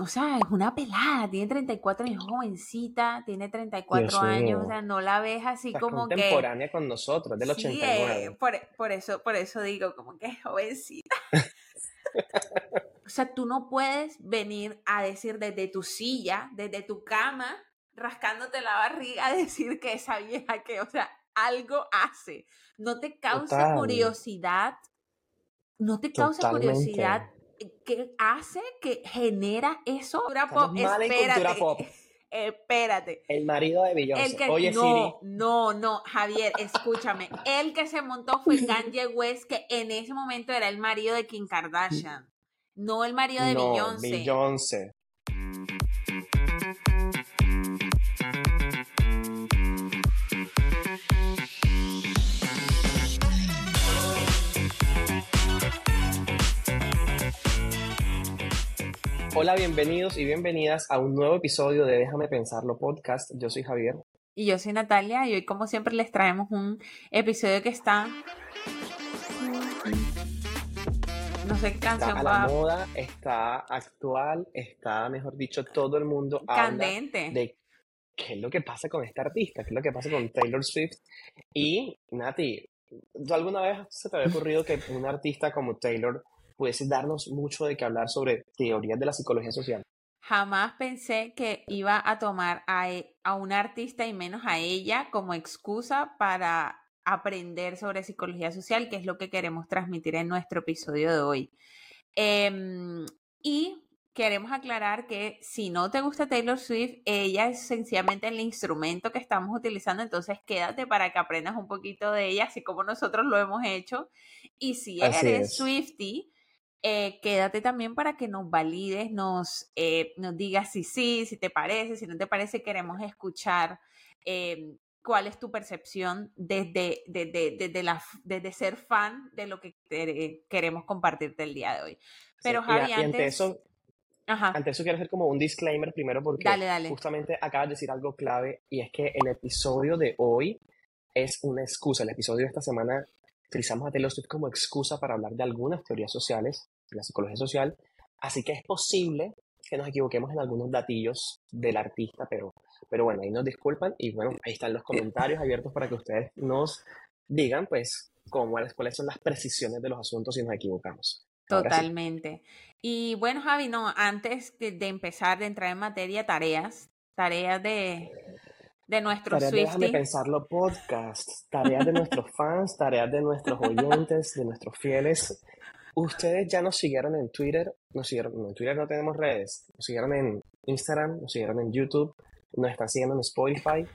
o sea, es una pelada, tiene 34 años, jovencita, tiene 34 años, o sea, no la ves así como que... contemporánea con nosotros, del sí, 89. Eh, por, por, eso, por eso digo, como que es jovencita. o sea, tú no puedes venir a decir desde tu silla, desde tu cama, rascándote la barriga, a decir que esa vieja que, o sea, algo hace. No te causa curiosidad, no te causa curiosidad ¿qué hace que genera eso? Cultura pop, espérate. Pop. Espérate. El marido de Beyoncé. Oye, no, no, no, Javier, escúchame. El que se montó fue Kanye West, que en ese momento era el marido de Kim Kardashian, no el marido de no, Beyoncé. Beyoncé. Hola, bienvenidos y bienvenidas a un nuevo episodio de Déjame Pensarlo podcast. Yo soy Javier. Y yo soy Natalia y hoy como siempre les traemos un episodio que está... No sé qué canción está a la moda, está actual, está, mejor dicho, todo el mundo Candente. de qué es lo que pasa con esta artista, qué es lo que pasa con Taylor Swift. Y, Nati, ¿tú alguna vez se te había ocurrido que un artista como Taylor puedes darnos mucho de qué hablar sobre teorías de la psicología social. Jamás pensé que iba a tomar a, e, a un artista y menos a ella como excusa para aprender sobre psicología social, que es lo que queremos transmitir en nuestro episodio de hoy. Em, y queremos aclarar que si no te gusta Taylor Swift, ella es sencillamente el instrumento que estamos utilizando, entonces quédate para que aprendas un poquito de ella, así como nosotros lo hemos hecho. Y si eres Swifty, eh, quédate también para que nos valides, nos, eh, nos digas si sí, si te parece, si no te parece, queremos escuchar eh, cuál es tu percepción desde, desde, desde, la, desde ser fan de lo que queremos compartirte el día de hoy. Pero Javi, antes... Ante eso, Ante eso quiero hacer como un disclaimer primero porque justamente acabas de decir algo clave y es que el episodio de hoy es una excusa. El episodio de esta semana utilizamos a Taylor Swift como excusa para hablar de algunas teorías sociales la psicología social. Así que es posible que nos equivoquemos en algunos datillos del artista, pero, pero bueno, ahí nos disculpan y bueno, ahí están los comentarios abiertos para que ustedes nos digan pues cómo, cuáles son las precisiones de los asuntos si nos equivocamos. Totalmente. Y bueno, Javi, no, antes de, empezar, de entrar en materia, tareas, tareas de, de nuestros Tareas de Déjame Pensarlo podcast, tareas de nuestros fans, tareas de nuestros oyentes, de nuestros fieles Ustedes ya nos siguieron en Twitter, nos siguieron, en Twitter no tenemos redes, nos siguieron en Instagram, nos siguieron en YouTube, nos están siguiendo en Spotify.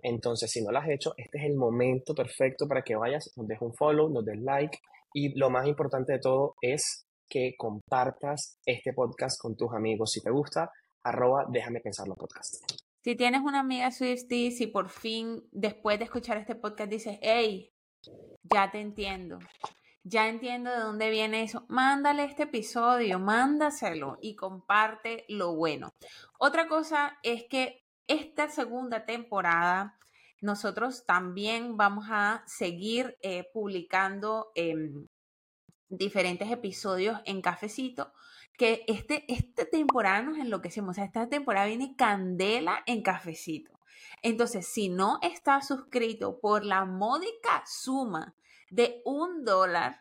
Entonces, si no lo has hecho, este es el momento perfecto para que vayas, nos dejes un follow, nos des like y lo más importante de todo es que compartas este podcast con tus amigos. Si te gusta, arroba déjame pensarlo podcast. Si tienes una amiga Swifty, si por fin después de escuchar este podcast dices, hey, ya te entiendo, ya entiendo de dónde viene eso, mándale este episodio, mándaselo y comparte lo bueno. Otra cosa es que esta segunda temporada nosotros también vamos a seguir eh, publicando em, diferentes episodios en Cafecito, que este, esta temporada nos enloquecemos, o sea, esta temporada viene candela en Cafecito. Entonces, si no estás suscrito por la módica suma de un dólar.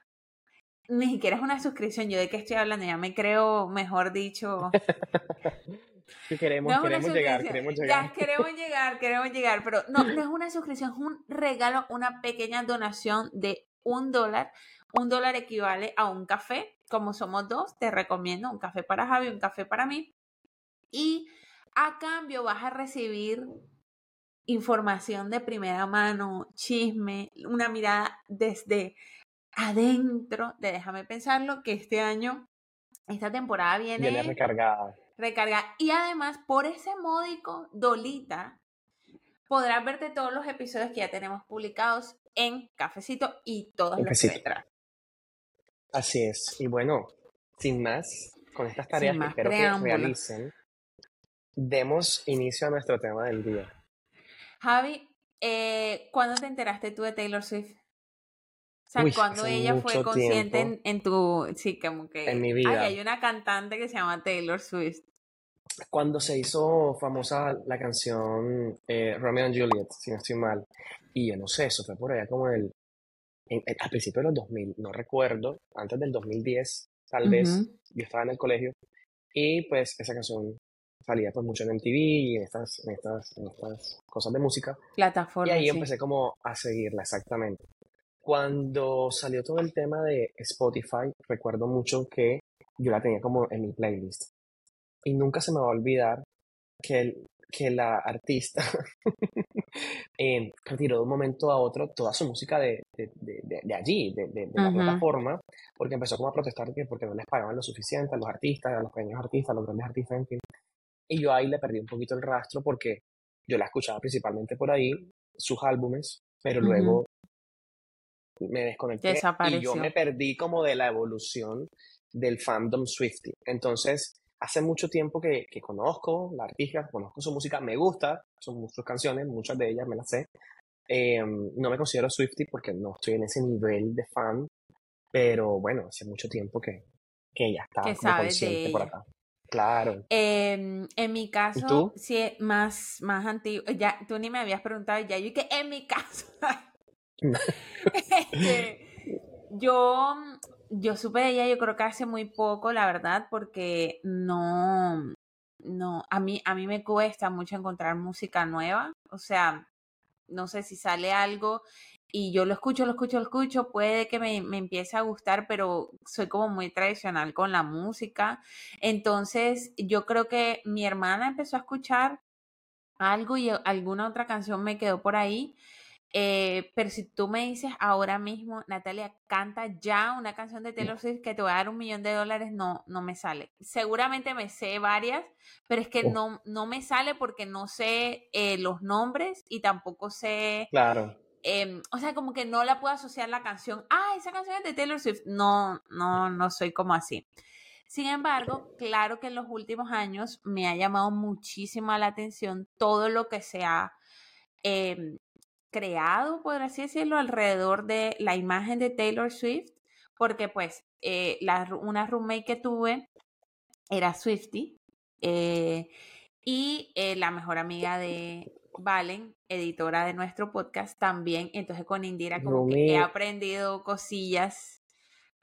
Ni siquiera es una suscripción. Yo de qué estoy hablando, ya me creo, mejor dicho. queremos, queremos llegar, queremos llegar. Ya, queremos llegar, queremos llegar, pero no, no es una suscripción, es un regalo, una pequeña donación de un dólar. Un dólar equivale a un café. Como somos dos, te recomiendo un café para Javi, un café para mí. Y a cambio vas a recibir información de primera mano, chisme, una mirada desde adentro de Déjame pensarlo, que este año, esta temporada viene, viene recargada. Recargada. Y además, por ese módico dolita, podrás verte todos los episodios que ya tenemos publicados en Cafecito y todas las letras. Así es. Y bueno, sin más, con estas tareas que espero que realicen, demos inicio a nuestro tema del día. Javi, eh, ¿cuándo te enteraste tú de Taylor Swift? O sea, cuando ella fue consciente en, tu, sí, como que... En mi vida. Ay, hay una cantante que se llama Taylor Swift. cuando se hizo famosa la canción eh, Romeo and Juliet, si no estoy mal, y yo no sé, eso fue por allá como el, en, al principio de los 2000, no recuerdo, antes del 2010, tal vez, yo estaba en el colegio, y pues esa canción salía pues mucho en MTV y en estas, en estas, en estas cosas de música. Plataforma. Y ahí empecé como a seguirla, exactamente. Cuando salió todo el tema de Spotify, recuerdo mucho que yo la tenía como en mi playlist. Y nunca se me va a olvidar que, que la artista eh, retiró de un momento a otro toda su música de, de, de, allí, de, la plataforma, porque empezó como a protestar que porque no les pagaban lo suficiente a los artistas, a los pequeños artistas, a los grandes artistas, en fin. Y yo ahí le perdí un poquito el rastro porque yo la escuchaba principalmente por ahí, sus álbumes, pero luego me desconecté y yo me perdí como de la evolución del fandom Swifty. Entonces, hace mucho tiempo que, que conozco la artista, conozco su música, me gusta, son sus canciones, muchas de ellas me las sé. Em, no me considero Swifty porque no estoy en ese nivel de fan, pero bueno, hace mucho tiempo que, que ya está como consciente por acá. Claro. Em, en mi caso, sí, más, más antiguo. Ya, tú ni me habías preguntado, ya yo que en mi caso. Este, yo, yo supe de ella, yo creo que hace muy poco, la verdad, porque no, no, a mí, a mí me cuesta mucho encontrar música nueva. O sea, no sé si sale algo y yo lo escucho, lo escucho, lo escucho, puede que me, me, empiece a gustar, pero soy como muy tradicional con la música. Entonces, yo creo que mi hermana empezó a escuchar algo y alguna otra canción me quedó por ahí. Eh, pero si tú me dices ahora mismo, Natalia, canta ya una canción de Taylor Swift que te va a dar un millón de dólares, no, no me sale. Seguramente me sé varias, pero es que oh. no, no me sale porque no sé eh, los nombres y tampoco sé claro. Em, o sea, como que no la puedo asociar la canción, ah, esa canción es de Taylor Swift. No, no, no soy como así. Sin embargo, claro que en los últimos años me ha llamado muchísimo la atención todo lo que se ha em, creado, por así decirlo, alrededor de la imagen de Taylor Swift, porque pues eh, una roommate que tuve era Swifty eh, y eh, la mejor amiga de, Valen, editora de nuestro podcast, también. Entonces con Indira como que he aprendido cosillas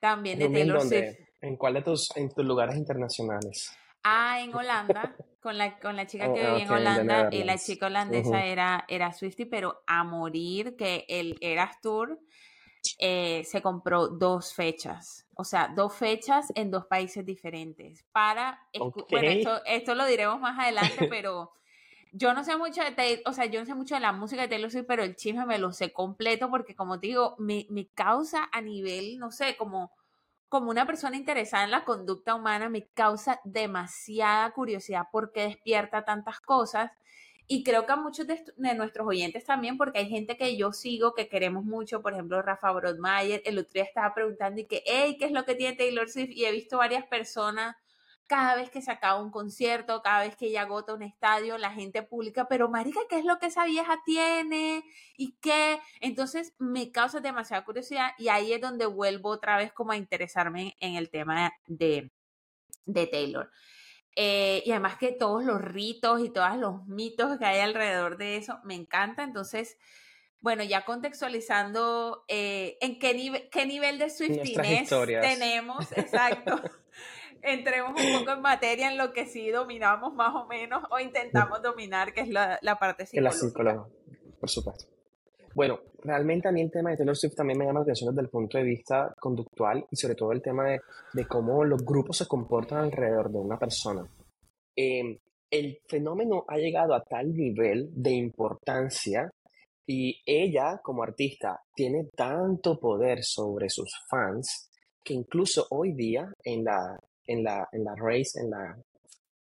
también de Taylor Swift. ¿En cuál de tus, en tus lugares internacionales? Ah, en Holanda, con la, con la chica oh, que vivía en Holanda, y la chica holandesa era, era Swifty, pero a morir, que el Eras Tour eh, se compró dos fechas, o sea, dos fechas en dos países diferentes. Para, bueno, esto, esto lo diremos más adelante, pero yo no sé mucho de o sea, yo no sé mucho de la música de Taylor Swift, pero el chisme me lo sé completo porque como te digo, me, me causa a nivel, no sé, como, como una persona interesada en la conducta humana, me causa demasiada curiosidad porque despierta tantas cosas. Y creo que a muchos de, nuestros oyentes también, porque hay gente que yo sigo, que queremos mucho, por ejemplo, Rafa Brodmayer, el otro día estaba preguntando y que, hey, ¿qué es lo que tiene Taylor Swift? Y he visto varias personas cada vez que se acaba un concierto, cada vez que ella agota un estadio, la gente publica, pero marica, ¿qué es lo que esa vieja tiene? ¿Y qué? Entonces me causa demasiada curiosidad y ahí es donde vuelvo otra vez como a interesarme en el tema de, de Taylor. Eh, y además que todos los ritos y todos los mitos que hay alrededor de eso me encanta. Entonces, bueno, ya contextualizando eh, en qué, qué nivel de Swiftiness tenemos, exacto. entremos un poco en materia en lo que sí dominamos más o menos o intentamos dominar, que es la, la parte psicológica. La psicóloga, por supuesto. Bueno, realmente a mí el tema de Taylor Swift también me llama la atención desde el punto de vista conductual y sobre todo el tema de, de cómo los grupos se comportan alrededor de una persona. Em, el fenómeno ha llegado a tal nivel de importancia y ella como artista tiene tanto poder sobre sus fans que incluso hoy día en la, en la, en la race, en la,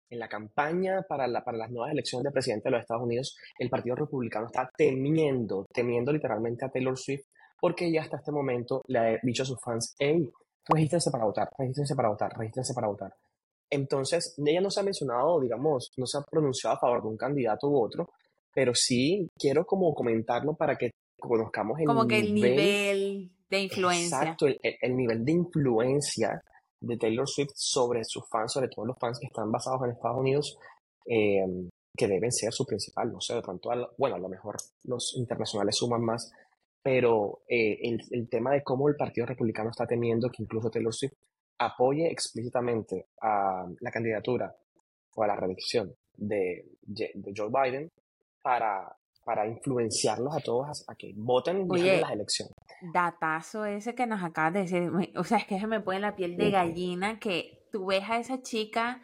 en la campaña para, la, para las nuevas elecciones de presidente de los Estados Unidos, el Partido Republicano está temiendo, temiendo literalmente a Taylor Swift, porque ya hasta este momento le ha dicho a sus fans, hey, regístrense para votar, regístrense para votar, regístrense para votar. Entonces, ella no se ha mencionado, digamos, no se ha pronunciado a favor de un candidato u otro, pero sí quiero como comentarlo para que conozcamos el como que el nivel de influencia. Exacto, el, el, nivel de influencia de Taylor Swift sobre sus fans, sobre todo los fans que están basados en Estados Unidos, em, que deben ser su principal, no sé, de pronto, bueno, a lo mejor los internacionales suman más, pero eh, el, el, tema de cómo el Partido Republicano está temiendo que incluso Taylor Swift apoye explícitamente a la candidatura o a la reelección de, de Joe Biden para, para influenciarlos a todos a, que voten en las elecciones. Datazo ese que nos acabas de decir, o sea, es que se me pone la piel de gallina que tú ves a esa chica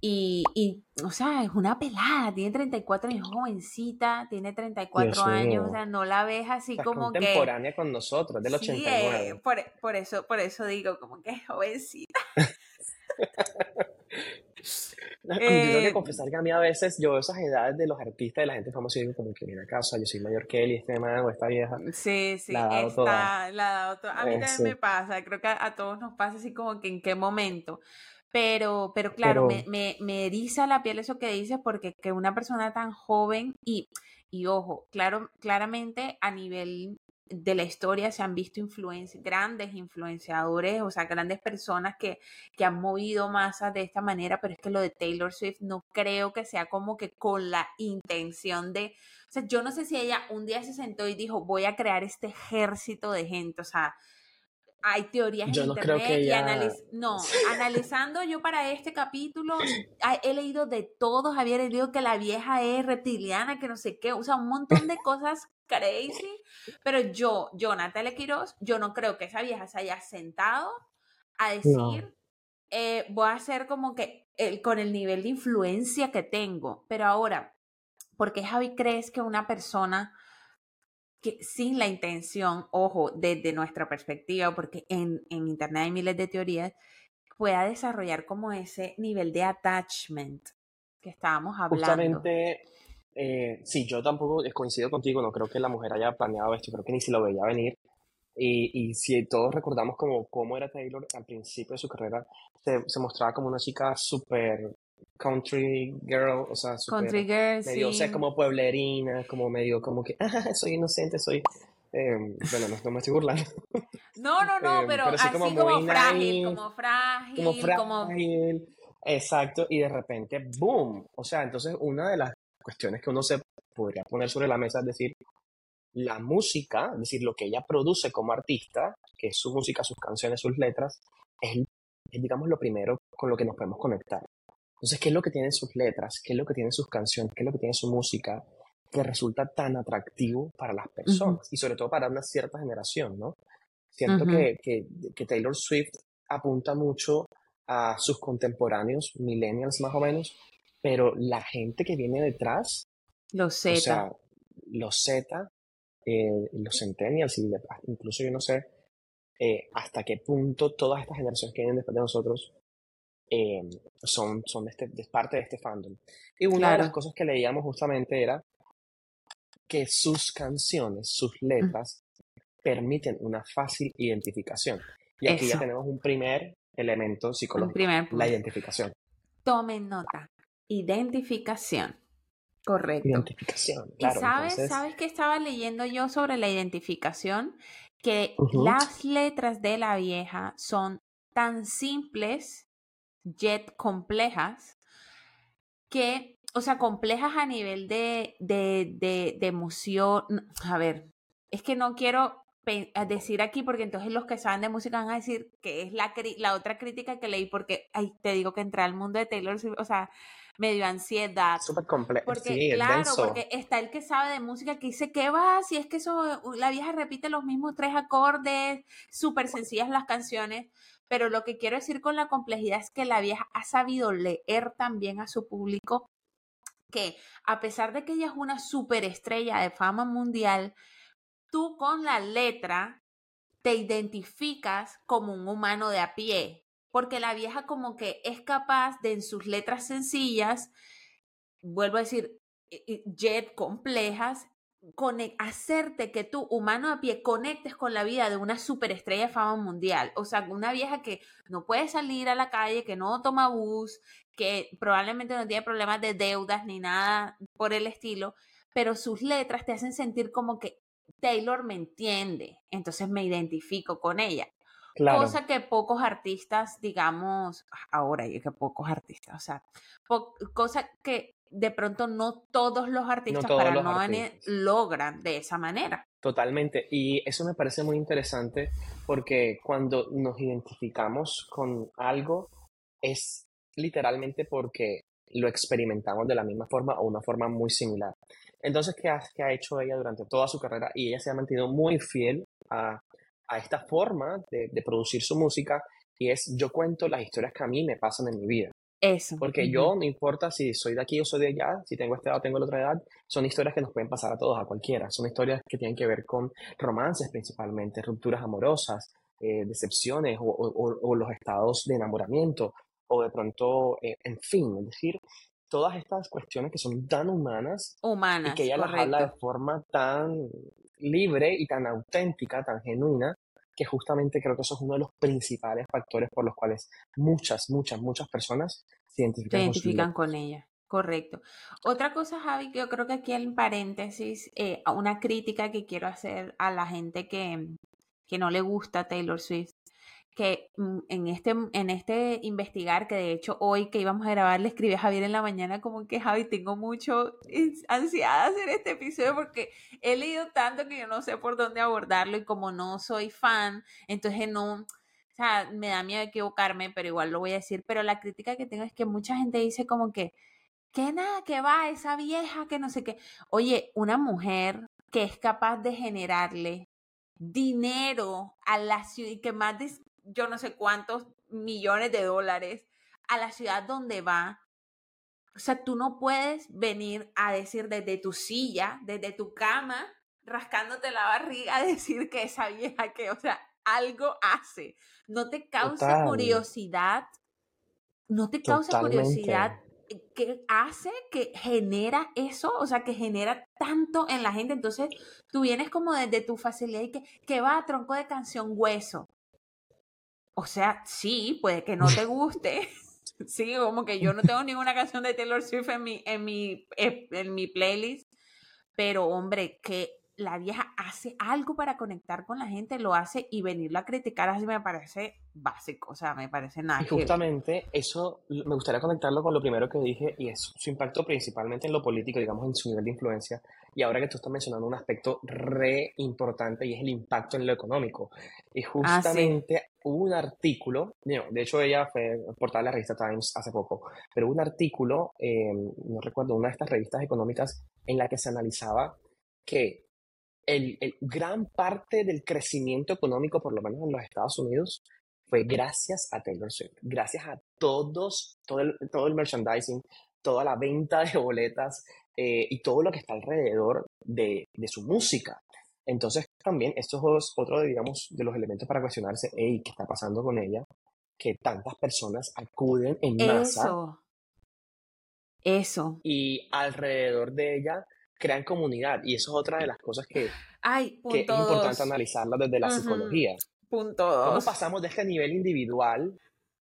y, y, o sea, es una pelada, tiene 34 años, jovencita, tiene 34 años, o sea, no la ves así como que... contemporánea con nosotros, del sí, 89. Eh, por, por, eso, por eso digo, como que es jovencita. yo tengo que eh, confesar que a mí a veces yo esas edades de los artistas de la gente famosa digo como que mira casa, yo soy mayor que él y este man o esta vieja. Sí, sí, la está, la dado toda. A mí eh, también me pasa, creo que a, todos nos pasa así como que en qué momento. Pero, pero claro, Me, me, me, eriza la piel eso que dices porque que una persona tan joven y, y ojo, claro, claramente a nivel de la historia se han visto grandes influenciadores, o sea, grandes personas que, que han movido masas de esta manera, pero es que lo de Taylor Swift no creo que sea como que con la intención de, o sea, yo no sé si ella un día se sentó y dijo, voy a crear este ejército de gente, o sea, hay teorías en internet y no, analizando yo para este capítulo he leído de todos, había leído que la vieja es reptiliana, que no sé qué, o sea, un montón de cosas crazy, pero yo, yo, Natalia Quiroz, yo no creo que esa vieja se haya sentado a decir, eh, voy a hacer como que el, con el nivel de influencia que tengo, pero ahora, ¿por qué Javi crees que una persona que sin la intención, ojo, desde nuestra perspectiva, porque en, en Internet hay miles de teorías, pueda desarrollar como ese nivel de attachment que estábamos hablando. Justamente, eh, sí, yo tampoco coincido contigo, no creo que la mujer haya planeado esto, creo que ni si lo veía venir. Y, y si todos recordamos como cómo era Taylor al principio de su carrera, se, se mostraba como una chica súper country girl, o sea, country girl, medio, o sea, como pueblerina, como medio, como que, ah, soy inocente, soy, eh, bueno, no, me estoy burlando. No, no, no, em, pero, así como, frágil, como frágil, como frágil, exacto, y de repente, boom, o sea, entonces una de las cuestiones que uno se podría poner sobre la mesa es decir, la música, es decir, lo que ella produce como artista, que es su música, sus canciones, sus letras, es, es digamos, lo primero con lo que nos podemos conectar. Entonces, ¿qué es lo que tienen sus letras? ¿Qué es lo que tienen sus canciones? ¿Qué es lo que tiene su música? Que resulta tan atractivo para las personas y sobre todo para una cierta generación, ¿no? Siento que, que, Taylor Swift apunta mucho a sus contemporáneos, millennials más o menos, pero la gente que viene detrás, los Z, o sea, los Z, eh, los centennials y incluso yo no sé eh, hasta qué punto todas estas generaciones que vienen después de nosotros eh, son, son de este, parte de este fandom. Y una de las cosas que leíamos justamente era que sus canciones, sus letras, permiten una fácil identificación. Y aquí ya tenemos un primer elemento psicológico, la identificación. Tomen nota, identificación. Correcto. Identificación. y sabes, ¿sabes qué estaba leyendo yo sobre la identificación? Que las letras de la vieja son tan simples jet complejas que, o sea, complejas a nivel de, de, de, emoción. A ver, es que no quiero decir aquí porque entonces los que saben de música van a decir que es la, la otra crítica que leí porque, ay, te digo que entré al mundo de Taylor Swift, o sea, me dio ansiedad. Súper complejo. sí, claro, porque está el que sabe de música que dice, ¿qué va? Si es que eso, la vieja repite los mismos tres acordes, súper sencillas las canciones, pero lo que quiero decir con la complejidad es que la vieja ha sabido leer también a su público que a pesar de que ella es una superestrella de fama mundial, tú con la letra te identificas como un humano de a pie, porque la vieja como que es capaz de en sus letras sencillas, vuelvo a decir, jet complejas, hacerte que tú, humano a pie, conectes con la vida de una superestrella de fama mundial. O sea, una vieja que no puede salir a la calle, que no toma bus, que probablemente no tiene problemas de deudas ni nada por el estilo, pero sus letras te hacen sentir como que Taylor me entiende, entonces me identifico con ella. Cosa que pocos artistas, digamos, ahora y que pocos artistas, o sea, cosa que de pronto no todos los artistas para no logran de esa manera. Totalmente. Y eso me parece muy interesante porque cuando nos identificamos con algo es literalmente porque lo experimentamos de la misma forma o una forma muy similar. Entonces, ¿qué ha, ha hecho ella durante toda su carrera? Y ella se ha mantenido muy fiel a, esta forma de, de, producir su música y es yo cuento las historias que a mí me pasan en mi vida. Eso. Porque yo, no importa si soy de aquí o soy de allá, si tengo esta edad o tengo la otra edad, son historias que nos pueden pasar a todos, a cualquiera. Son historias que tienen que ver con romances principalmente, rupturas amorosas, eh, decepciones o, los estados de enamoramiento o de pronto, eh, en fin, es decir, todas estas cuestiones que son tan humanas, humanas y que ella las habla de forma tan libre y tan auténtica, tan genuina, que justamente creo que eso es uno de los principales factores por los cuales muchas, muchas, muchas personas se identifican, con, ella. Correcto. Otra cosa, Javi, que yo creo que aquí en paréntesis, eh, una crítica que quiero hacer a la gente que, que no le gusta Taylor Swift que mm, en este, en este investigar, que de hecho hoy que íbamos a grabar, le escribí a Javier en la mañana como que Javi, tengo mucho ansiedad de hacer este episodio porque he leído tanto que yo no sé por dónde abordarlo y como no soy fan, entonces no, o sea, me da miedo equivocarme, pero igual lo voy a decir, pero la crítica que tengo es que mucha gente dice como que, que nada, que va esa vieja, que no sé qué. Oye, una mujer que es capaz de generarle dinero a la ciudad y que más yo no sé cuántos millones de dólares a la ciudad donde va. O sea, tú no puedes venir a decir desde tu silla, desde tu cama, rascándote la barriga, a decir que esa vieja que, o sea, algo hace. No te causa curiosidad. No te causa curiosidad ¿Qué hace, que genera eso, o sea, que genera tanto en la gente. Entonces, tú vienes como desde tu facilidad y que, que va a tronco de canción hueso. O sea, sí, puede que no te guste. sí, como que yo no tengo ninguna canción de Taylor Swift en mi, en mi, eh, en mi playlist. Pero, hombre, que la vieja hace algo para conectar con la gente, lo hace y venirlo a criticar así me parece básico, o sea, me parece nada. Y justamente eso me gustaría conectarlo con lo primero que dije y es su impacto principalmente en lo político, digamos, en su nivel de influencia. Y ahora que tú estás mencionando un aspecto re importante y es el impacto en lo económico. Y ah, justamente hubo un artículo, de hecho ella fue portada de la revista Times hace poco, pero hubo un artículo, eh, no recuerdo, una de estas revistas económicas en la que se analizaba que el, gran parte del crecimiento económico, por lo menos en los Estados Unidos, fue gracias a Taylor Swift, gracias a todos, todo el, todo el merchandising, toda la venta de boletas eh, y todo lo que está alrededor de, de, su música. Entonces también esto es otro, de, digamos, de los elementos para cuestionarse, hey, ¿qué está pasando con ella? Que tantas personas acuden en masa. Eso. Eso. Y alrededor de ella crean comunidad y eso es otra de las cosas que, que es importante analizarla desde la psicología. Punto ¿Cómo pasamos de este nivel individual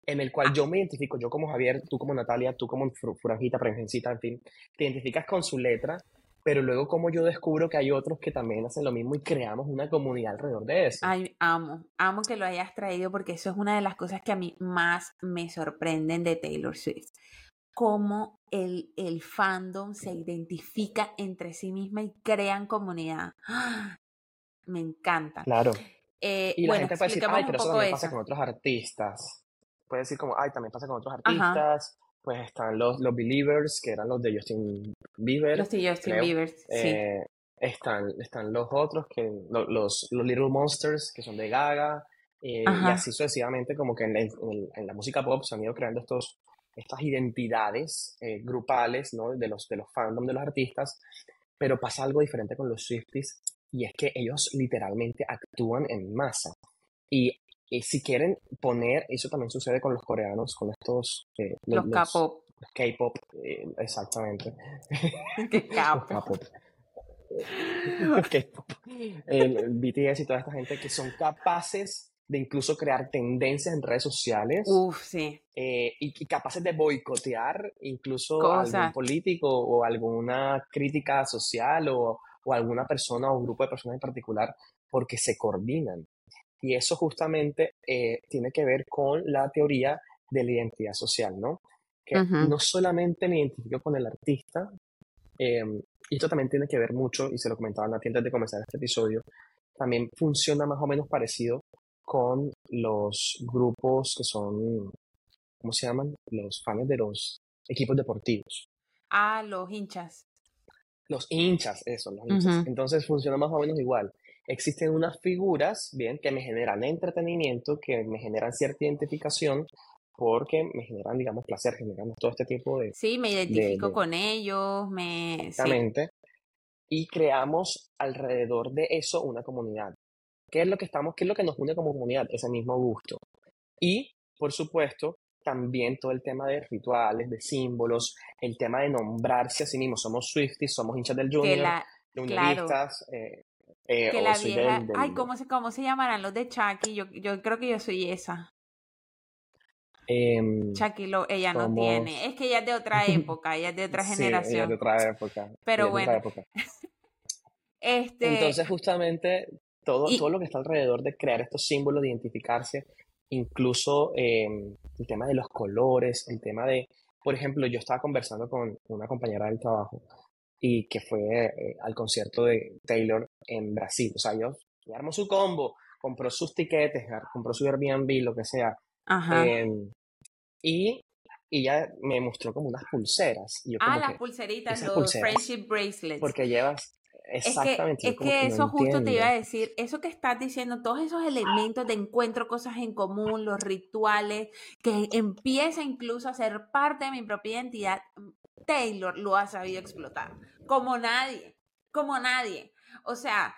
en el cual yo me identifico, yo como Javier, tú como Natalia, tú como Furanjita, Pregencita, en fin, te identificas con su letra, pero luego como yo descubro que hay otros que también hacen lo mismo y creamos una comunidad alrededor de eso. Ay, amo, amo que lo hayas traído porque eso es una de las cosas que a mí más me sorprenden de Taylor Swift cómo el, el fandom se identifica entre sí misma y crean comunidad. Me encanta. Claro. Eh, y la gente puede decir, ay, pero eso también pasa con otros artistas. Puede decir como, ay, también pasa con otros artistas. Pues están los, los Believers, que eran los de Justin Bieber. Los de Justin Bieber, sí. Eh, están, están los otros, que los, los, Little Monsters, que son de Gaga. Eh, y así sucesivamente, como que en en la música pop se han ido creando estos estas identidades eh, grupales ¿no? de, los, de los fandom de los artistas, pero pasa algo diferente con los Swifties y es que ellos literalmente actúan en masa. Y, si quieren poner, eso también sucede con los coreanos, con estos... Eh, los, K-pop. K-pop, eh, exactamente. K-pop. El BTS y toda esta gente que son capaces de incluso crear tendencias en redes sociales. Uf, sí. Eh, y, capaces de boicotear incluso algún político o alguna crítica social o, o, alguna persona o grupo de personas en particular porque se coordinan. Y eso justamente eh, tiene que ver con la teoría de la identidad social, ¿no? que no solamente me identifico con el artista, em, y esto también tiene que ver mucho, y se lo comentaba Nati antes de comenzar este episodio, también funciona más o menos parecido con los grupos que son, ¿cómo se llaman? Los fans de los equipos deportivos. Ah, los hinchas. Los hinchas, eso, los hinchas. Entonces funciona más o menos igual. Existen unas figuras, bien, que me generan entretenimiento, que me generan cierta identificación, porque me generan, digamos, placer, generan todo este tipo de... Sí, me identifico con ellos, me... Exactamente. Y creamos alrededor de eso una comunidad. ¿Qué es lo que estamos, qué es lo que nos une como comunidad? Ese mismo gusto. Y, por supuesto, también todo el tema de rituales, de símbolos, el tema de nombrarse a sí mismos. Somos Swifties, somos hinchas del Junior, la, unionistas, eh, eh, que la vieja, ay, ¿cómo se, ¿cómo se llamarán los de Chucky? Yo, yo creo que yo soy esa. Eh, Chucky lo, ella no tiene. Es que ella es de otra época, ella es de otra generación. Ella es de otra época. Pero bueno. este... Entonces, justamente, todo, todo lo que está alrededor de crear estos símbolos, de identificarse, incluso em, el tema de los colores, el tema de, por ejemplo, yo estaba conversando con una compañera del trabajo y que fue eh, al concierto de Taylor en Brasil. O sea, yo, armó su combo, compró sus tiquetes, compró su Airbnb, lo que sea. Em, y, y ya me mostró como unas pulseras. ah, las pulseritas, los friendship bracelets. Porque llevas, Exactamente. Es que, eso justo te iba a decir, eso que estás diciendo, todos esos elementos de encuentro, cosas en común, los rituales, que empieza incluso a ser parte de mi propia identidad, Taylor lo ha sabido explotar, como nadie, como nadie. O sea,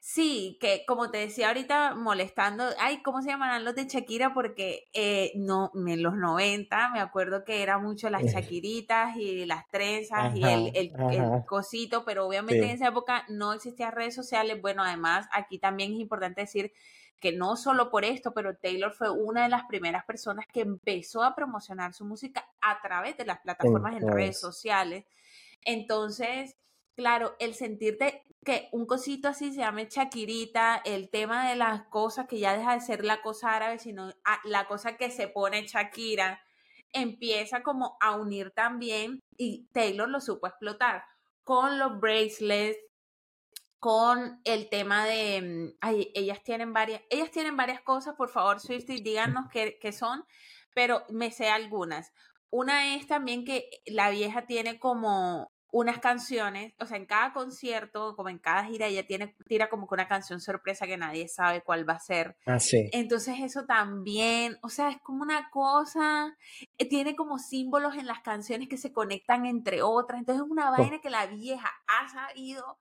Sí, que como te decía ahorita, molestando, ay, ¿cómo se llamarán los de Shakira? Porque eh, no, en los 90 me acuerdo que era mucho las Shakiritas y las trenzas y el, el, cosito, pero obviamente en esa época no existían redes sociales. Bueno, además, aquí también es importante decir que no solo por esto, pero Taylor fue una de las primeras personas que empezó a promocionar su música a través de las plataformas en redes sociales. Entonces, claro, el sentirte que un cosito así se llame Shakirita, el tema de las cosas que ya deja de ser la cosa árabe, sino ah, la cosa que se pone Shakira, empieza como a unir también y Taylor lo supo explotar con los bracelets, con el tema de, mm, ay, ellas tienen varias, ellas tienen varias cosas, por favor, Swifty, díganos qué, qué son, pero me sé algunas. Una es también que la vieja tiene como unas canciones, o sea, en cada concierto, como en cada gira, ella tiene, tira como que una canción sorpresa que nadie sabe cuál va a ser. Ah, sí. Entonces eso también, o sea, es como una cosa, eh, tiene como símbolos en las canciones que se conectan entre otras, entonces es una oh. vaina que la vieja ha sabido,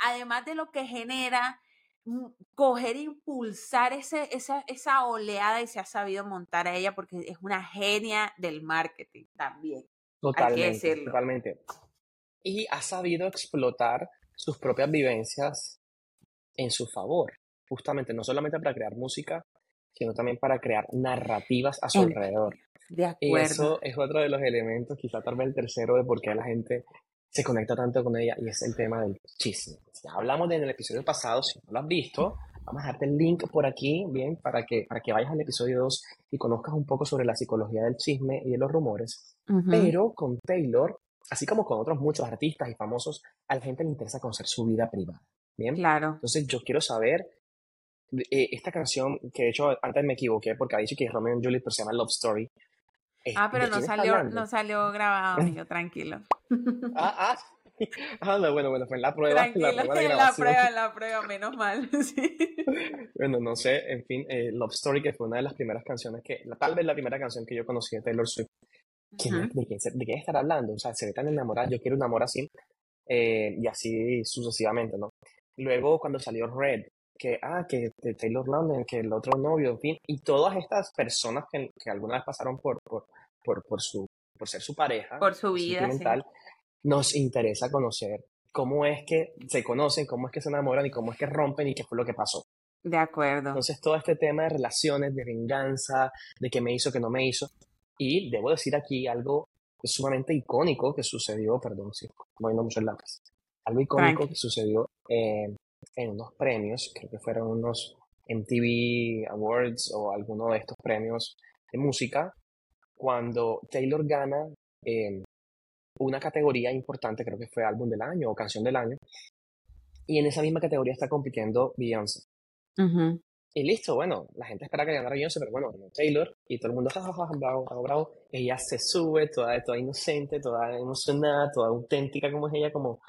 además de lo que genera, mm, coger e impulsar ese, esa, esa oleada y se ha sabido montar a ella porque es una genia del marketing también. Totalmente, totalmente y ha sabido explotar sus propias vivencias en su favor, justamente no solamente para crear música, sino también para crear narrativas a su alrededor. De acuerdo. Y eso es otro de los elementos, quizá tal vez el tercero, de por qué la gente se conecta tanto con ella, y es el tema del chisme. Ya hablamos en el episodio pasado, si no lo has visto, vamos a dejarte el link por aquí, bien, para que, para que vayas al episodio 2 y conozcas un poco sobre la psicología del chisme y de los rumores. Pero con Taylor así como con otros muchos artistas y famosos, a la gente le interesa conocer su vida privada. Bien. Claro. Entonces yo quiero saber eh, esta canción, que de hecho antes me equivoqué porque ha dicho que es Romeo y Juliet, pero se llama Love Story. Ah, pero no salió, no salió grabado, amigo, tranquilo. ah, ah. Ah, no, bueno, bueno, fue en la prueba. Tranquilo, la prueba, de en la prueba, en la prueba, menos mal. Sí. Bueno, no sé, en fin, eh, Love Story, que fue una de las primeras canciones que, tal vez la primera canción que yo conocí de Taylor Swift, ¿De, qué, ¿De estar hablando? O sea, se ve tan enamorada, yo quiero un amor así, eh, y así sucesivamente, ¿no? Luego, cuando salió Red, que, ah, que Taylor London, que el otro novio, en fin, y todas estas personas que, que alguna vez pasaron por, por, por, por, su, por ser su pareja, por su vida, nos interesa conocer cómo es que se conocen, cómo es que se enamoran y cómo es que rompen y qué fue lo que pasó. De acuerdo. Entonces, todo este tema de relaciones, de venganza, de qué me hizo, qué no me hizo, y debo decir aquí algo sumamente icónico que sucedió, perdón si moviendo mucho el lápiz, algo icónico que sucedió en unos premios, creo que fueron unos MTV Awards o alguno de estos premios de música, cuando Taylor gana em, una categoría importante, creo que fue álbum del año o canción del año. Y en esa misma categoría está compitiendo Beyoncé. Y listo, bueno, la gente espera que ganara Beyoncé, pero bueno, Taylor y todo el mundo, jajaja, bravo, bravo, bravo. Ella se sube, toda, toda inocente, toda emocionada, toda auténtica como es ella, como...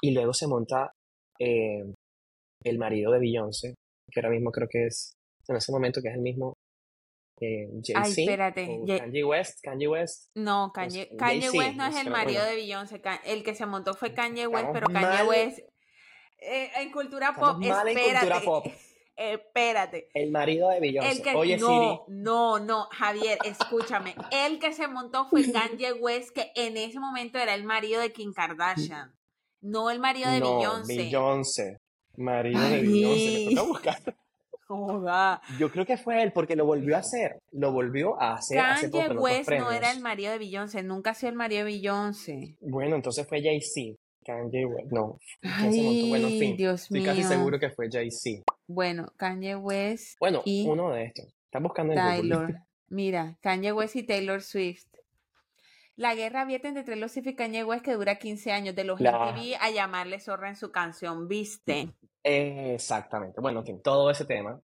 Y luego se monta eh, el marido de Beyoncé, que ahora mismo creo que es, en ese momento que es el mismo eh, Ay, espérate. Kanye West, Kanye West. No, Kanye, West no es el marido de Beyoncé. El que se montó fue Kanye West, pero Kanye West. Eh, en cultura pop, espérate. En cultura pop. Espérate. El marido de Beyoncé. Oye, no, no, no, Javier, escúchame. El que se montó fue Kanye West, que en ese momento era el marido de Kim Kardashian. No el marido de no, Beyoncé. Beyoncé. Marido de Beyoncé. Me buscar. Yo creo que fue él porque lo volvió a hacer. Lo volvió a hacer Kanye hace West no era el marido de Beyoncé. Nunca ha sido el marido de Beyoncé. Bueno, entonces fue Jay-Z. Kanye West. No. Ay, bueno, en fin. Dios Estoy casi seguro que fue Jay-Z. Bueno, Kanye West. Bueno, uno de estos. Están buscando en Taylor. Mira, Kanye West y Taylor Swift. La guerra abierta entre Swift y West que dura 15 años de los MTV a llamarle zorra en su canción, ¿viste? Exactamente. Bueno, en todo ese tema.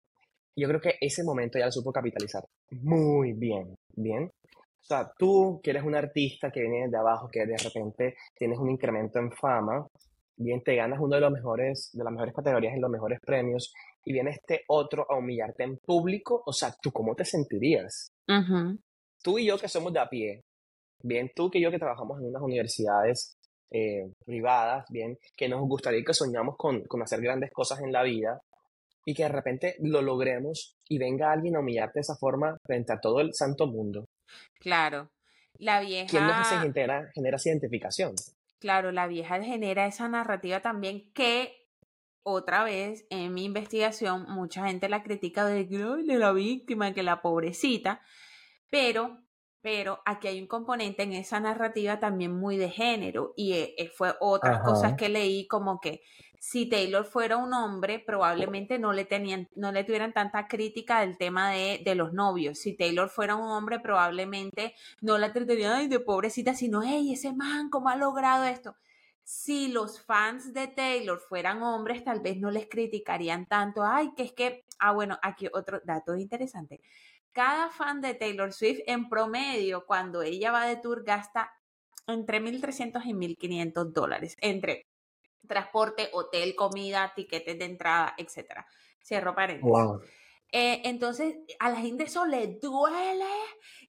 Yo creo que ese momento ya lo supo capitalizar muy bien, bien. O sea, tú que eres un artista que viene de abajo, que de repente tienes un incremento en fama, bien te ganas uno de los mejores, de las mejores categorías y los mejores premios, y viene este otro a humillarte en público, o sea, ¿tú cómo te sentirías? Tú y yo que somos de a pie, bien, tú que yo que trabajamos en unas universidades eh, privadas, bien, que nos gustaría que soñamos con, con hacer grandes cosas en la vida y que de repente lo logremos y venga alguien a humillarte de esa forma frente a todo el santo mundo. Claro. La vieja. ¿Quién nos hace genera, genera esa identificación? Claro, la vieja genera esa narrativa también que otra vez en mi investigación mucha gente la critica de, de la víctima, que la pobrecita, pero pero aquí hay un componente en esa narrativa también muy de género y eh, eh, fue otras cosas que leí como que si Taylor fuera un hombre probablemente no le tenían no le tuvieran tanta crítica del tema de, de los novios. Si Taylor fuera un hombre probablemente no la tratarían de pobrecita sino hey ese man cómo ha logrado esto si los fans de Taylor fueran hombres, tal vez no les criticarían tanto. Ay, que es que, ah, bueno, aquí otro dato interesante cada fan de Taylor Swift en promedio, cuando ella va de tour, gasta entre 1.300 y 1.500 dólares, entre transporte, hotel, comida, tiquetes de entrada, etc. Cierro paréntesis. Eh, entonces, a la gente eso le duele,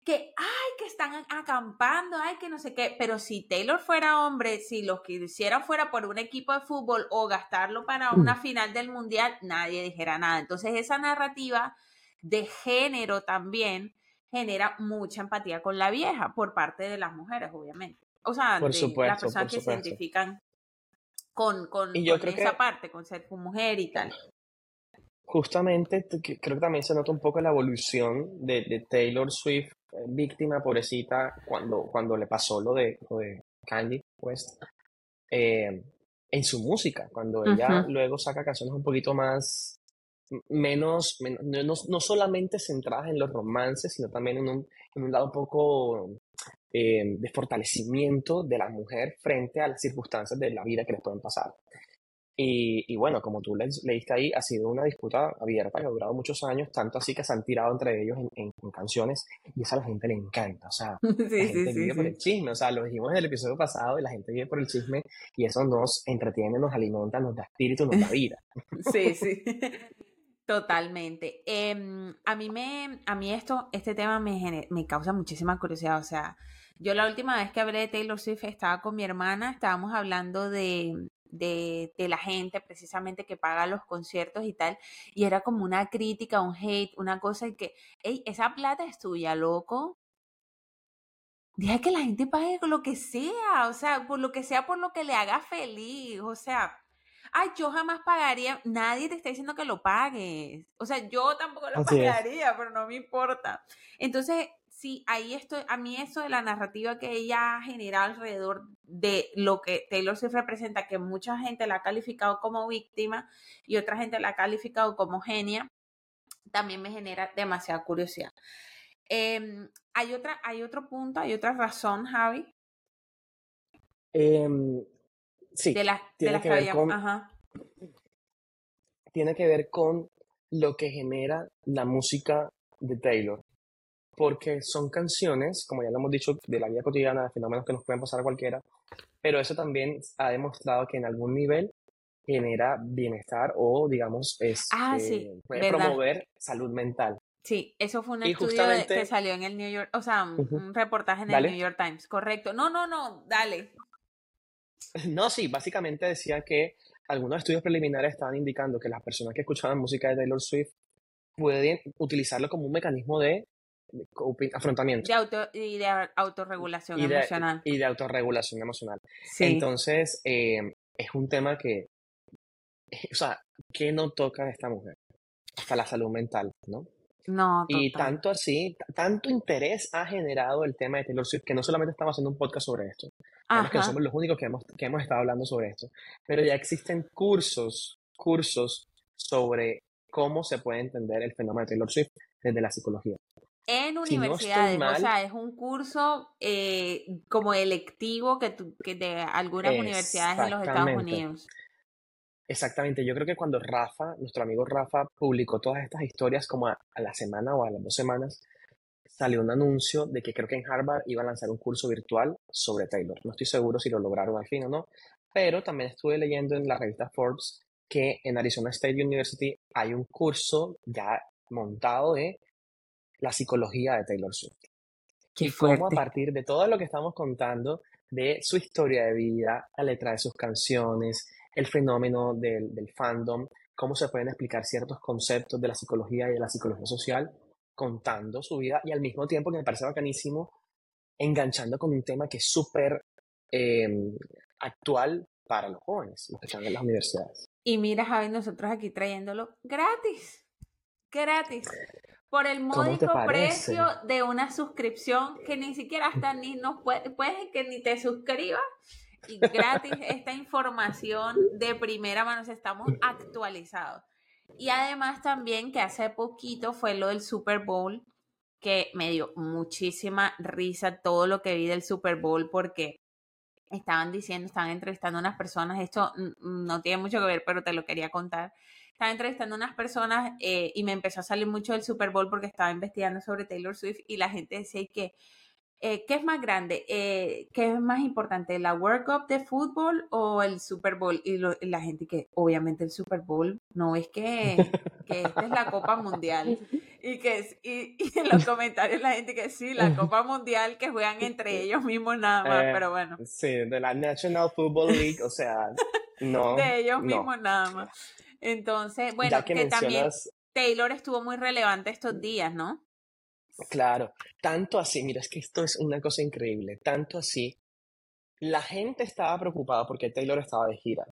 que, ay, que están acampando, ay, que no sé qué, pero si Taylor fuera hombre, si lo que hiciera fuera por un equipo de fútbol o gastarlo para una mm. final del mundial, nadie dijera nada. Entonces, esa narrativa de género también genera mucha empatía con la vieja por parte de las mujeres, obviamente. O sea, de las personas que se identifican con, con, esa parte, con ser mujer y tal. Justamente, creo que también se nota un poco la evolución de, Taylor Swift, eh, víctima, pobrecita, cuando, cuando le pasó lo de, lo de Kanye West, eh, en su música, cuando ella luego saca canciones un poquito más menos, no, solamente centradas en los romances, sino también en un, en un lado un poco eh, de fortalecimiento de la mujer frente a las circunstancias de la vida que les pueden pasar. Y, y bueno, como tú leíste ahí, ha sido una disputa abierta que ha durado muchos años, tanto así que se han tirado entre ellos en, en, canciones y eso a la gente le encanta. O sea, la gente vive por el chisme. O sea, lo dijimos en el episodio pasado y la gente vive por el chisme y eso nos entretiene, nos alimenta, nos da espíritu, nos da vida. Sí, sí. Totalmente. Em, a mí me, a mí esto, este tema me, me causa muchísima curiosidad. O sea, yo la última vez que hablé de Taylor Swift estaba con mi hermana, estábamos hablando de, de, de, la gente precisamente que paga los conciertos y tal, y era como una crítica, un hate, una cosa y que, hey, esa plata es tuya, loco. Deja que la gente pague lo que sea, o sea, por lo que sea, por lo que le haga feliz, o sea, ay, yo jamás pagaría, nadie te está diciendo que lo pagues. O sea, yo tampoco lo pagaría, pero no me importa. Entonces, sí, ahí estoy, a mí eso de la narrativa que ella ha generado alrededor de lo que Taylor Swift representa, que mucha gente la ha calificado como víctima y otra gente la ha calificado como genia, también me genera demasiada curiosidad. Em, ¿hay, otra, ¿Hay otro punto, hay otra razón, Javi? Em, sí. De las de que, ver con, Tiene que ver con lo que genera la música de Taylor. Porque son canciones, como ya lo hemos dicho, de la vida cotidiana, de fenómenos que nos pueden pasar a cualquiera, pero eso también ha demostrado que en algún nivel genera bienestar o, digamos, es, ah, eh, puede promover salud mental. Sí, eso fue un estudio que salió en el New York, o sea, un, reportaje en el New York Times, correcto. No, no, no, dale. No, sí, básicamente decía que algunos estudios preliminares estaban indicando que las personas que escuchaban música de Taylor Swift pueden utilizarlo como un mecanismo de, afrontamiento. y de autorregulación emocional. Y de autorregulación emocional. Entonces, eh, es un tema que, o sea, ¿qué no toca esta mujer? Hasta la salud mental, ¿no? No, Y tanto así, tanto interés ha generado el tema de Taylor Swift que no solamente estamos haciendo un podcast sobre esto, que somos los únicos que hemos, que hemos estado hablando sobre esto, pero ya existen cursos, cursos sobre cómo se puede entender el fenómeno de Taylor Swift desde la psicología. En universidades, o sea, es un curso eh, como electivo que, que de algunas universidades en los Estados Unidos. Exactamente, yo creo que cuando Rafa, nuestro amigo Rafa, publicó todas estas historias como a, la semana o a las dos semanas, salió un anuncio de que creo que en Harvard iba a lanzar un curso virtual sobre Taylor. No estoy seguro si lo lograron al fin o no, pero también estuve leyendo en la revista Forbes que en Arizona State University hay un curso ya montado de la psicología de Taylor Swift. y cómo a partir de todo lo que estamos contando, de su historia de vida, la letra de sus canciones, el fenómeno del, del fandom, cómo se pueden explicar ciertos conceptos de la psicología y de la psicología social, contando su vida y al mismo tiempo que me parece bacanísimo, enganchando con un tema que es súper em, actual para los jóvenes, los que están en las universidades. Y mira, Javi, nosotros aquí trayéndolo gratis, gratis, por el módico precio de una suscripción que ni siquiera hasta ni nos puede, puede que ni te suscribas y gratis esta información de primera mano, estamos actualizados. Y además también que hace poquito fue lo del Super Bowl, que me dio muchísima risa todo lo que vi del Super Bowl porque estaban diciendo, estaban entrevistando a unas personas, esto no tiene mucho que ver, pero te lo quería contar. Estaba entrevistando a unas personas eh, y me empezó a salir mucho del Super Bowl porque estaba investigando sobre Taylor Swift y la gente decía que eh, ¿qué es más grande? Eh, ¿Qué es más importante? ¿La World Cup de fútbol o el Super Bowl? Y, la gente que, obviamente, el Super Bowl no es que, que esta es la Copa Mundial. Y que es, y, en los comentarios la gente que sí, la Copa Mundial que juegan entre ellos mismos nada más, eh, pero bueno. Sí, de la National Football League, o sea, no. de ellos mismos nada más. Entonces, bueno, que, también Taylor estuvo muy relevante estos días, ¿no? Claro, tanto así, mira, es que esto es una cosa increíble, tanto así, la gente estaba preocupada porque Taylor estaba de gira.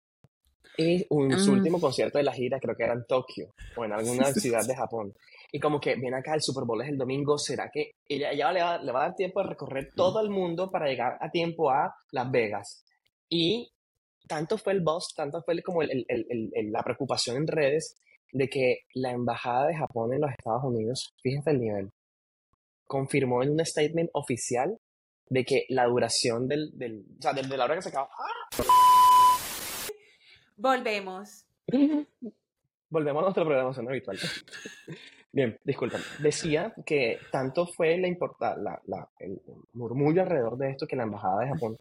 Y un, su mm. último concierto de la gira creo que era en Tokio o en alguna ciudad de Japón. Y como que viene acá, el Super Bowl es el domingo, ¿será que ella, ya le, va, le va a dar tiempo de recorrer todo el mundo para llegar a tiempo a Las Vegas? Y tanto fue el buzz, tanto fue como el, la preocupación en redes de que la embajada de Japón en los Estados Unidos, fíjense el nivel, confirmó en un statement oficial de que la duración del, del o sea, de, la hora que se acaba. ¡ah! Volvemos. Volvemos a nuestro programación habitual. Bien, disculpen. Decía que tanto fue la, importa, la, la el murmullo alrededor de esto que la Embajada de Japón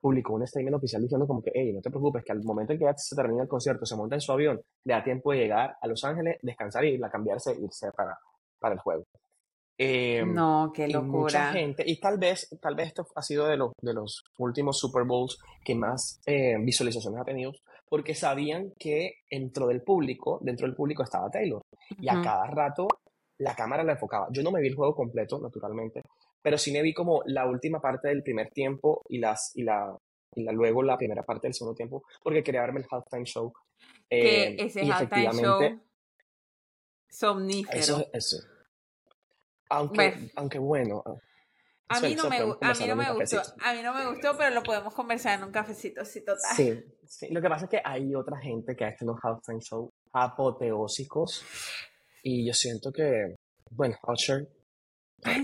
publicó un statement oficial diciendo como que, hey, no te preocupes, que al momento en que ya se termina el concierto, se monta en su avión, le da tiempo de llegar a Los Ángeles, descansar y a cambiarse e irse para, para el juego. Eh, no, qué locura. Y mucha gente, y tal vez, tal vez esto ha sido de los, de los últimos Super Bowls que más eh, visualizaciones ha tenido, porque sabían que dentro del público, dentro del público estaba Taylor, y a cada rato la cámara la enfocaba. Yo no me vi el juego completo, naturalmente, pero sí me vi como la última parte del primer tiempo y, las, y, la, y la, luego la primera parte del segundo tiempo, porque quería verme el halftime show. Eh, que ese halftime show somnífero. Eso, eso, aunque, aunque bueno. A mí, no me, a mí no me gustó, a mí no me gustó, pero lo podemos conversar en un cafecito, sí, total. Sí, sí. Lo que pasa es que hay otra gente que ha hecho unos halftime show apoteósicos y yo siento que, bueno, Usher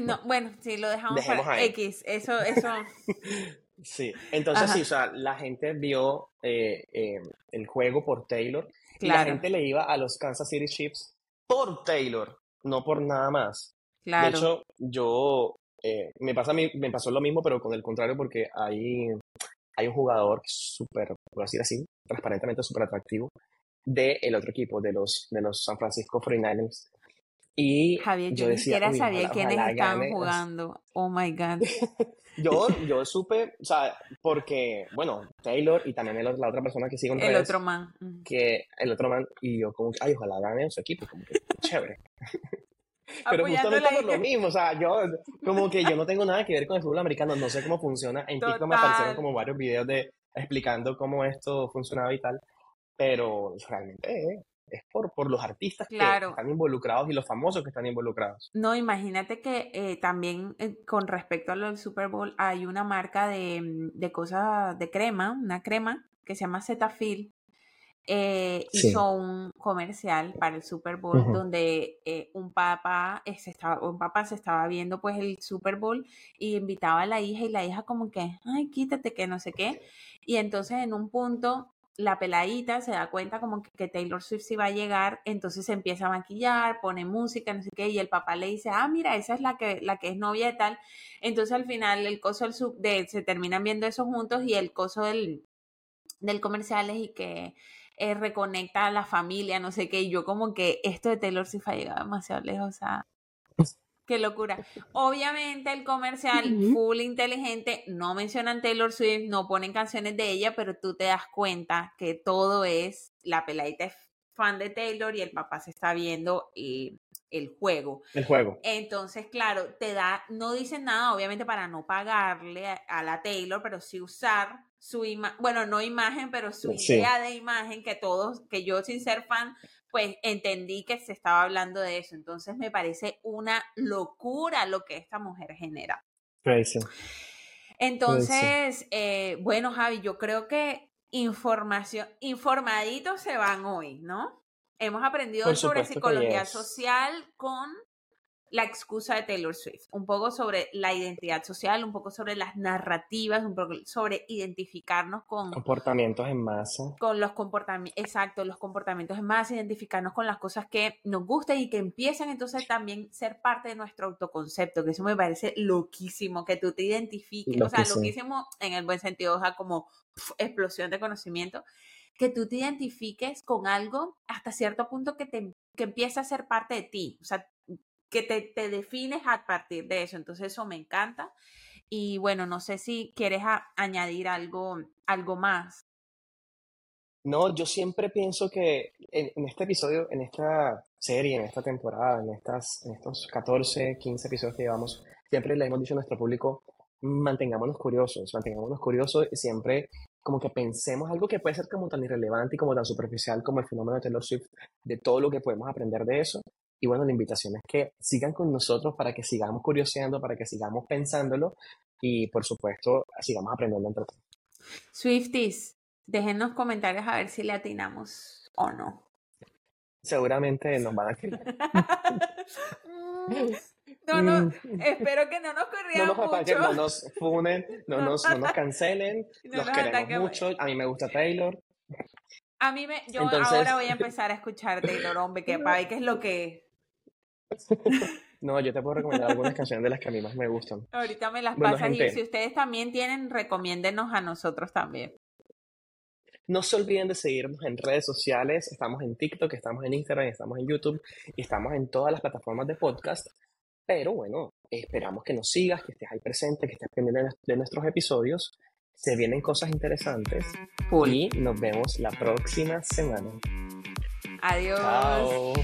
no, bueno, sí, lo dejamos para X. Eso, eso. sí, entonces sí, o sea, la gente vio eh, eh, el juego por Taylor. Y la gente le iba a los Kansas City Chiefs por Taylor, no por nada más. Claro. De hecho, yo eh, me pasa me pasó lo mismo, pero con el contrario, porque hay, hay un jugador súper, por decir así, transparentemente súper atractivo del otro equipo, de los, de los San Francisco 49ers. Y Javier, yo, ni siquiera sabía quiénes estaban jugando. Oh my God. yo, yo supe, o sea, porque, bueno, Taylor y también el, la otra persona que sigue en El otro man. Que el otro man, y yo como, ay, ojalá gane su equipo, como que chévere. Pero justamente por lo mismo, o sea, yo como que yo no tengo nada que ver con el fútbol americano, no sé cómo funciona. En TikTok me aparecieron como varios videos de explicando cómo esto funcionaba y tal, pero realmente eh, es por, por los artistas que están involucrados y los famosos que están involucrados. No, imagínate que eh, también eh, con respecto a lo del Super Bowl hay una marca de, de cosas de crema, una crema que se llama Cetaphil. Eh, hizo un comercial para el Super Bowl donde un papá se estaba un papá se estaba viendo pues el Super Bowl y invitaba a la hija y la hija como que ay quítate que no sé qué y entonces en un punto la peladita se da cuenta como que, Taylor Swift sí va a llegar, entonces se empieza a maquillar, pone música, no sé qué, y el papá le dice, ah, mira, esa es la que, la que es novia de tal. Entonces al final el coso del sub, de, se terminan viendo eso juntos y el coso del, del comercial es y que eh, reconecta a la familia, no sé qué, y yo como que esto de Taylor Swift ha llegado demasiado lejos, o sea, Qué locura. Obviamente el comercial full inteligente, no mencionan Taylor Swift, no ponen canciones de ella, pero tú te das cuenta que todo es, la peladita es fan de Taylor y el papá se está viendo eh, el juego. El juego. Entonces, claro, te da, no dicen nada, obviamente para no pagarle a, la Taylor, pero sí usar su imagen, bueno, no imagen, pero su idea de imagen que todos, que yo sin ser fan, pues entendí que se estaba hablando de eso. Entonces me parece una locura lo que esta mujer genera. Entonces, eh, bueno, Javi, yo creo que información, informaditos se van hoy, ¿no? Hemos aprendido sobre psicología social con la excusa de Taylor Swift, un poco sobre la identidad social, un poco sobre las narrativas, un poco sobre identificarnos con comportamientos en masa. Con los comportamientos, exacto, los comportamientos en masa, identificarnos con las cosas que nos gustan y que empiezan entonces también ser parte de nuestro autoconcepto, que eso me parece loquísimo, que tú te identifiques, o sea, loquísimo. en el buen sentido, o sea, como explosión de conocimiento, que tú te identifiques con algo hasta cierto punto que te que empieza a ser parte de ti, o sea, que te, defines a partir de eso. Entonces eso me encanta. Y bueno, no sé si quieres añadir algo, algo más. No, yo siempre pienso que en, este episodio, en esta serie, en esta temporada, en, estas, en estos 14, 15 episodios que llevamos, siempre le hemos dicho a nuestro público, mantengámonos curiosos, mantengámonos curiosos y siempre como que pensemos algo que puede ser como tan irrelevante y como tan superficial como el fenómeno de Taylor Swift, de todo lo que podemos aprender de eso, y bueno, la invitación es que sigan con nosotros para que sigamos curioseando, para que sigamos pensándolo y por supuesto sigamos aprendiendo entre todos. Swifties, déjenos comentarios a ver si le atinamos o no. Seguramente nos van a querer. No, no, mm. espero que no nos corrieran no nos mucho. no nos funen, no, nos, no nos cancelen, los queremos mucho. A mí me gusta Taylor. A mí me, yo ahora voy a empezar a escuchar Taylor, hombre, que para qué es lo que No, yo te puedo recomendar algunas canciones de las que a mí más me gustan. Ahorita me las pasas y si ustedes también tienen, recomiéndenos a nosotros también. No se olviden de seguirnos en redes sociales. Estamos en TikTok, estamos en Instagram, estamos en YouTube y estamos en todas las plataformas de podcast. Pero bueno, esperamos que nos sigas, que estés ahí presente, que estés pendiente de nuestros episodios. Se vienen cosas interesantes. Y nos vemos la próxima semana. Adiós. Chao.